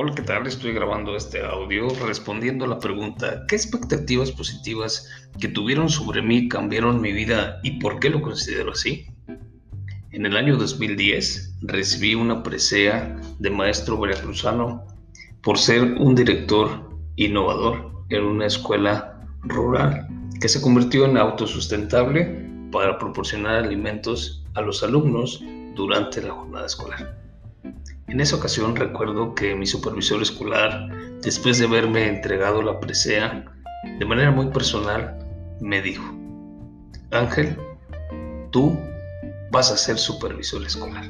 Hola, ¿qué tal? Estoy grabando este audio respondiendo a la pregunta ¿qué expectativas positivas que tuvieron sobre mí cambiaron mi vida y por qué lo considero así? En el año 2010 recibí una presea de maestro veracruzano por ser un director innovador en una escuela rural que se convirtió en autosustentable para proporcionar alimentos a los alumnos durante la jornada escolar. En esa ocasión recuerdo que mi supervisor escolar, después de haberme entregado la presea, de manera muy personal, me dijo, Ángel, tú vas a ser supervisor escolar.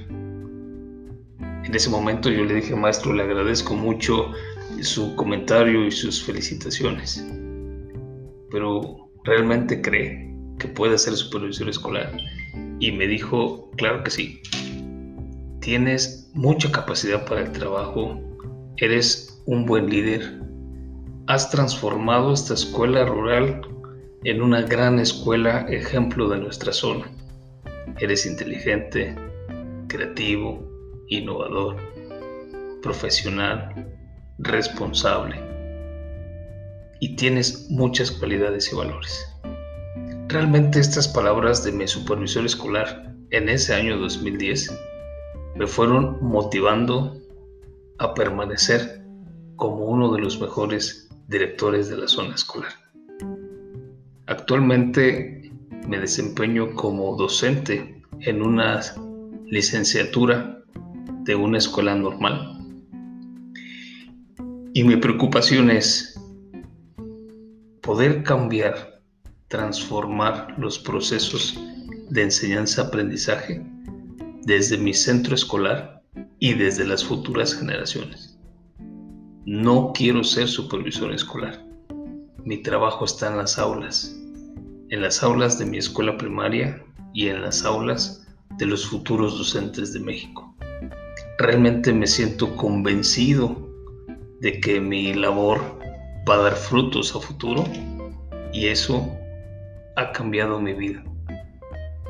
En ese momento yo le dije, maestro, le agradezco mucho su comentario y sus felicitaciones, pero ¿realmente cree que puede ser supervisor escolar? Y me dijo, claro que sí, tienes mucha capacidad para el trabajo, eres un buen líder, has transformado esta escuela rural en una gran escuela ejemplo de nuestra zona. Eres inteligente, creativo, innovador, profesional, responsable y tienes muchas cualidades y valores. Realmente estas palabras de mi supervisor escolar en ese año 2010 me fueron motivando a permanecer como uno de los mejores directores de la zona escolar. Actualmente me desempeño como docente en una licenciatura de una escuela normal. Y mi preocupación es poder cambiar, transformar los procesos de enseñanza-aprendizaje desde mi centro escolar y desde las futuras generaciones. No quiero ser supervisor escolar. Mi trabajo está en las aulas, en las aulas de mi escuela primaria y en las aulas de los futuros docentes de México. Realmente me siento convencido de que mi labor va a dar frutos a futuro y eso ha cambiado mi vida,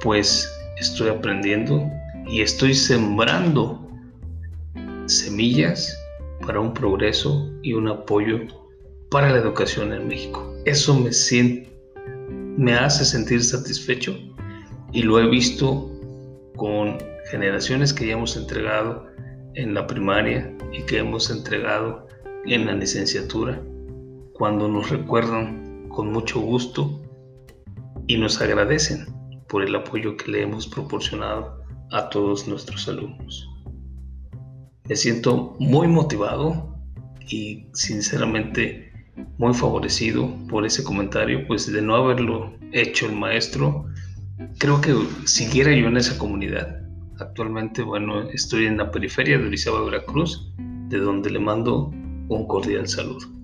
pues estoy aprendiendo y estoy sembrando semillas para un progreso y un apoyo para la educación en México. Eso me, hace sentir satisfecho y lo he visto con generaciones que ya hemos entregado en la primaria y que hemos entregado en la licenciatura, cuando nos recuerdan con mucho gusto y nos agradecen por el apoyo que le hemos proporcionado a todos nuestros alumnos. Me siento muy motivado y sinceramente muy favorecido por ese comentario, pues de no haberlo hecho el maestro, creo que siguiera yo en esa comunidad. Actualmente, bueno, estoy en la periferia de Orizaba, Veracruz, de donde le mando un cordial saludo.